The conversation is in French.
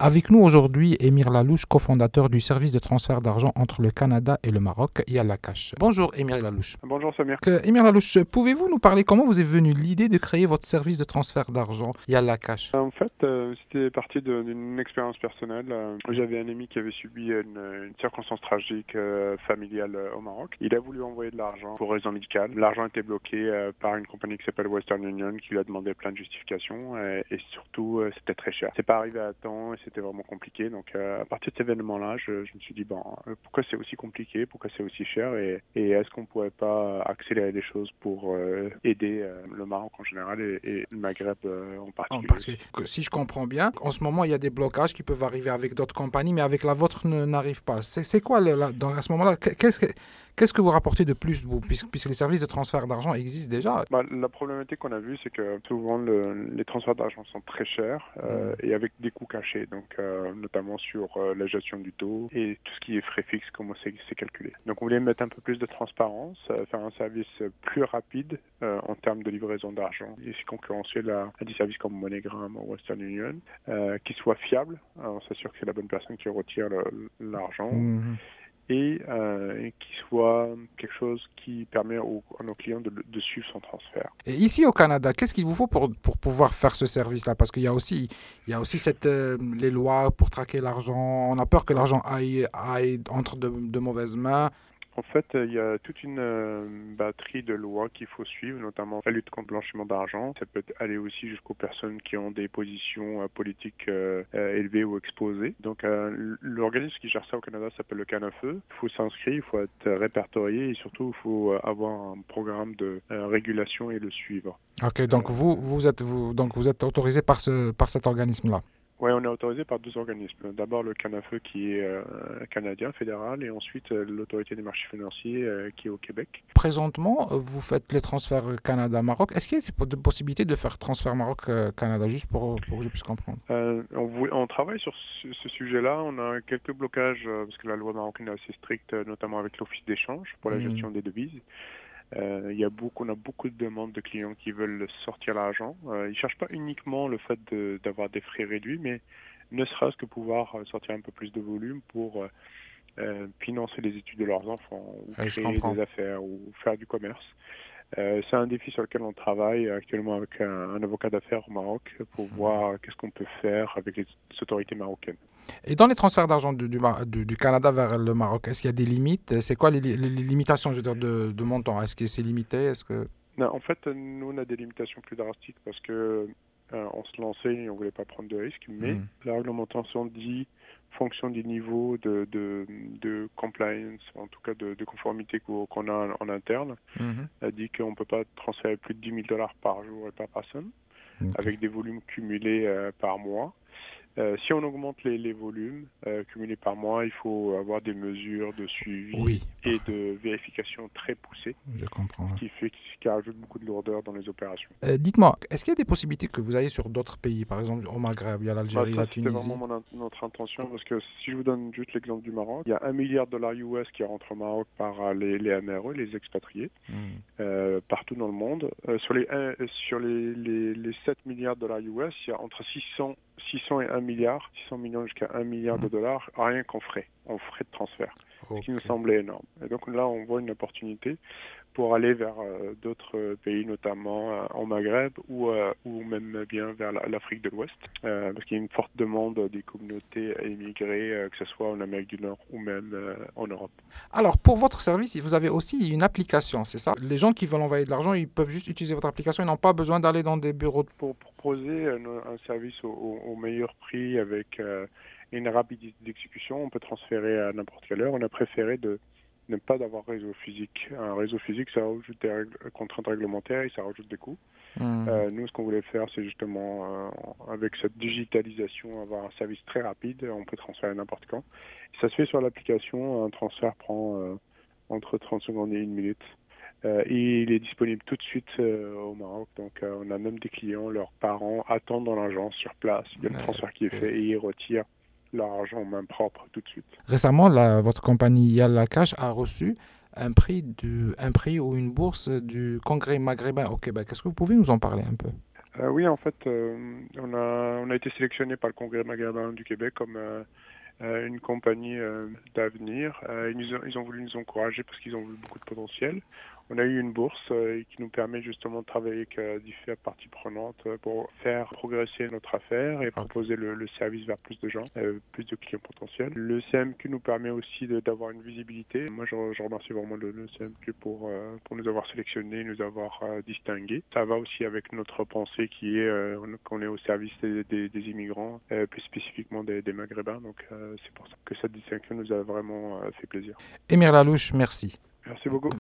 Avec nous aujourd'hui, Émir Lalouche, cofondateur du service de transfert d'argent entre le Canada et le Maroc, Yalla Cash. Bonjour Émir Lalouche. Bonjour Samir. Émir Lalouche, pouvez-vous nous parler comment vous est venue l'idée de créer votre service de transfert d'argent Yalla Cash En fait, euh, c'était parti d'une expérience personnelle. Euh, J'avais un ami qui avait subi une, une circonstance tragique euh, familiale au Maroc. Il a voulu envoyer de l'argent pour raison médicale. L'argent était bloqué par une compagnie qui s'appelle Western Union qui lui a demandé plein de justifications et, et surtout c'était très cher. C'est pas arrivé à temps c'était vraiment compliqué. Donc euh, à partir de cet événement-là, je, me suis dit bon, euh, pourquoi c'est aussi compliqué, pourquoi c'est aussi cher, et, est-ce qu'on pourrait pas accélérer les choses pour euh, aider le Maroc en général et, le Maghreb en particulier? Parce que, si je comprends bien, en ce moment il y a des blocages qui peuvent arriver avec d'autres compagnies, mais avec la vôtre n'arrive pas. C'est quoi là, dans à ce moment-là Qu'est-ce que Qu'est-ce que vous rapportez de plus, vous, puisque, puisque, les services de transfert d'argent existent déjà? Bah, La problématique qu'on a vue, c'est que souvent les transferts d'argent sont très chers euh, mmh. et avec des coûts cachés, euh, notamment sur euh, la gestion du taux et tout ce qui est frais fixes, comment c'est calculé. Donc on voulait mettre un peu plus de transparence, faire un service plus rapide en termes de livraison d'argent et c'est concurrentiel à, des services comme MoneyGram ou Western Union, qui soit fiable. On s'assure que c'est la bonne personne qui retire l'argent. Et euh, qu'il soit quelque chose qui permet à nos clients de, suivre son transfert. Et ici au Canada, qu'est-ce qu'il vous faut pour, pour pouvoir faire ce service-là? Parce qu'il y a aussi, il y a aussi cette, euh, les lois pour traquer l'argent. On a peur que l'argent aille, aille entre de mauvaises mains. En fait, il y a toute une euh, batterie de lois qu'il faut suivre, notamment la lutte contre le blanchiment d'argent. Ça peut aller aussi jusqu'aux personnes qui ont des positions euh, politiques euh, élevées ou exposées. Donc, l'organisme qui gère ça au Canada s'appelle le CANFE. Il faut s'inscrire, il faut être répertorié et surtout, il faut avoir un programme de régulation et le suivre. Ok, donc vous, vous êtes, vous, donc vous êtes autorisé par, ce, par cet organisme-là? Oui, on est autorisé par deux organismes. D'abord le CANAFE qui est euh, canadien, fédéral, et ensuite euh, l'autorité des marchés financiers euh, qui est au Québec. Présentement, vous faites les transferts Canada-Maroc. Est-ce qu'il y a des possibilités de faire transfert Maroc-Canada, juste pour, pour, que je puisse comprendre? On, on, travaille sur ce, sujet-là. On a quelques blocages, parce que la loi marocaine est assez stricte, notamment avec l'Office d'échange pour la mmh. gestion des devises. Euh, il y a beaucoup, on a beaucoup de demandes de clients qui veulent sortir l'argent. Euh, ils ne cherchent pas uniquement le fait d'avoir des frais réduits, mais ne serait-ce que pouvoir euh, sortir un peu plus de volume pour financer les études de leurs enfants, ou créer des affaires, ou faire du commerce. C'est un défi sur lequel on travaille actuellement avec un, avocat d'affaires au Maroc pour mhm. voir qu'est-ce qu'on peut faire avec les autorités marocaines. Et dans les transferts d'argent du, du, Canada vers le Maroc, est-ce qu'il y a des limites? C'est quoi les, limitations je veux dire, de, de montant? Est-ce que c'est limité? Est-ce que... Non, en fait, nous, on a des limitations plus drastiques parce que euh, on se lançait et on voulait pas prendre de risques, mais mhm. la réglementation dit fonction du niveau de, de, de, compliance, en tout cas de, de conformité qu'on a en interne, mhm. a dit qu'on ne peut pas transférer plus de 10 000 dollars par jour et par personne, avec des volumes cumulés euh, par mois. Euh, si on augmente les, les volumes euh, cumulés par mois, il faut avoir des mesures de suivi et de vérification très poussées. Je comprends. Ce qui fait qui rajoute beaucoup de lourdeur dans les opérations. Euh, dites-moi, est-ce qu'il y a des possibilités que vous ayez sur d'autres pays, par exemple au Maghreb, il y a l'Algérie, bah, la Tunisie C'est vraiment notre intention parce que si je vous donne juste l'exemple du Maroc, il y a un milliard de dollars US qui rentre au Maroc par les, les MRE, les expatriés, hmm. partout dans le monde. sur les, sur les, les, les 7 milliards de dollars US, il y a entre 600 600 et 1 milliard, 600 millions jusqu'à 1 milliard de mmh. dollars, rien qu'en frais, en frais de transfert, ce qui nous semblait énorme. Et donc là, on voit une opportunité pour aller vers euh, d'autres pays, notamment euh, en Maghreb ou, euh, ou même bien vers l'Afrique de l'Ouest, parce qu'il y a une forte demande des communautés à immigrer, que ce soit en Amérique du Nord ou même en Europe. Alors, pour votre service, vous avez aussi une application, c'est ça? Les gens qui veulent envoyer de l'argent, ils peuvent juste utiliser votre application, ils n'ont pas besoin d'aller dans des bureaux. Pour proposer un, un service au, au, meilleur prix avec une rapidité d'exécution, on peut transférer à n'importe quelle heure. On a préféré de ne pas d'avoir réseau physique. Un réseau physique, ça rajoute des contraintes réglementaires et ça rajoute des coûts. Mmh. Euh, nous, ce qu'on voulait faire, c'est justement, euh, avec cette digitalisation, avoir un service très rapide. On peut transférer n'importe quand. ça se fait sur l'application. Un transfert prend euh, entre 30 secondes et une minute. et il est disponible tout de suite au Maroc. Donc, on a même des clients, leurs parents attendent dans l'agence sur place. Il y a le transfert qui est fait et ils retirent leur argent en main propre tout de suite. Récemment, la, votre compagnie Yalla Cash a reçu un prix, du, un prix ou une bourse du Congrès maghrébin au Québec. Est-ce que vous pouvez nous en parler un peu? Oui, en fait, on, a, on a été sélectionné par le Congrès maghrébin du Québec comme une compagnie d'avenir. Ils, ils, ont voulu nous encourager parce qu'ils ont vu beaucoup de potentiel on a eu une bourse euh, qui nous permet justement de travailler avec euh, différentes parties prenantes euh, pour faire progresser notre affaire et proposer le, service vers plus de gens, plus de clients potentiels. Le CMQ nous permet aussi d'avoir une visibilité. Moi, je, remercie vraiment le, CMQ pour, pour nous avoir sélectionnés, nous avoir distingués. Ça va aussi avec notre pensée qui est qu'on est au service des, immigrants, plus spécifiquement des, Maghrébins. Donc, c'est pour ça que cette distinction nous a vraiment fait plaisir. Émir Lalouche, merci. Merci beaucoup.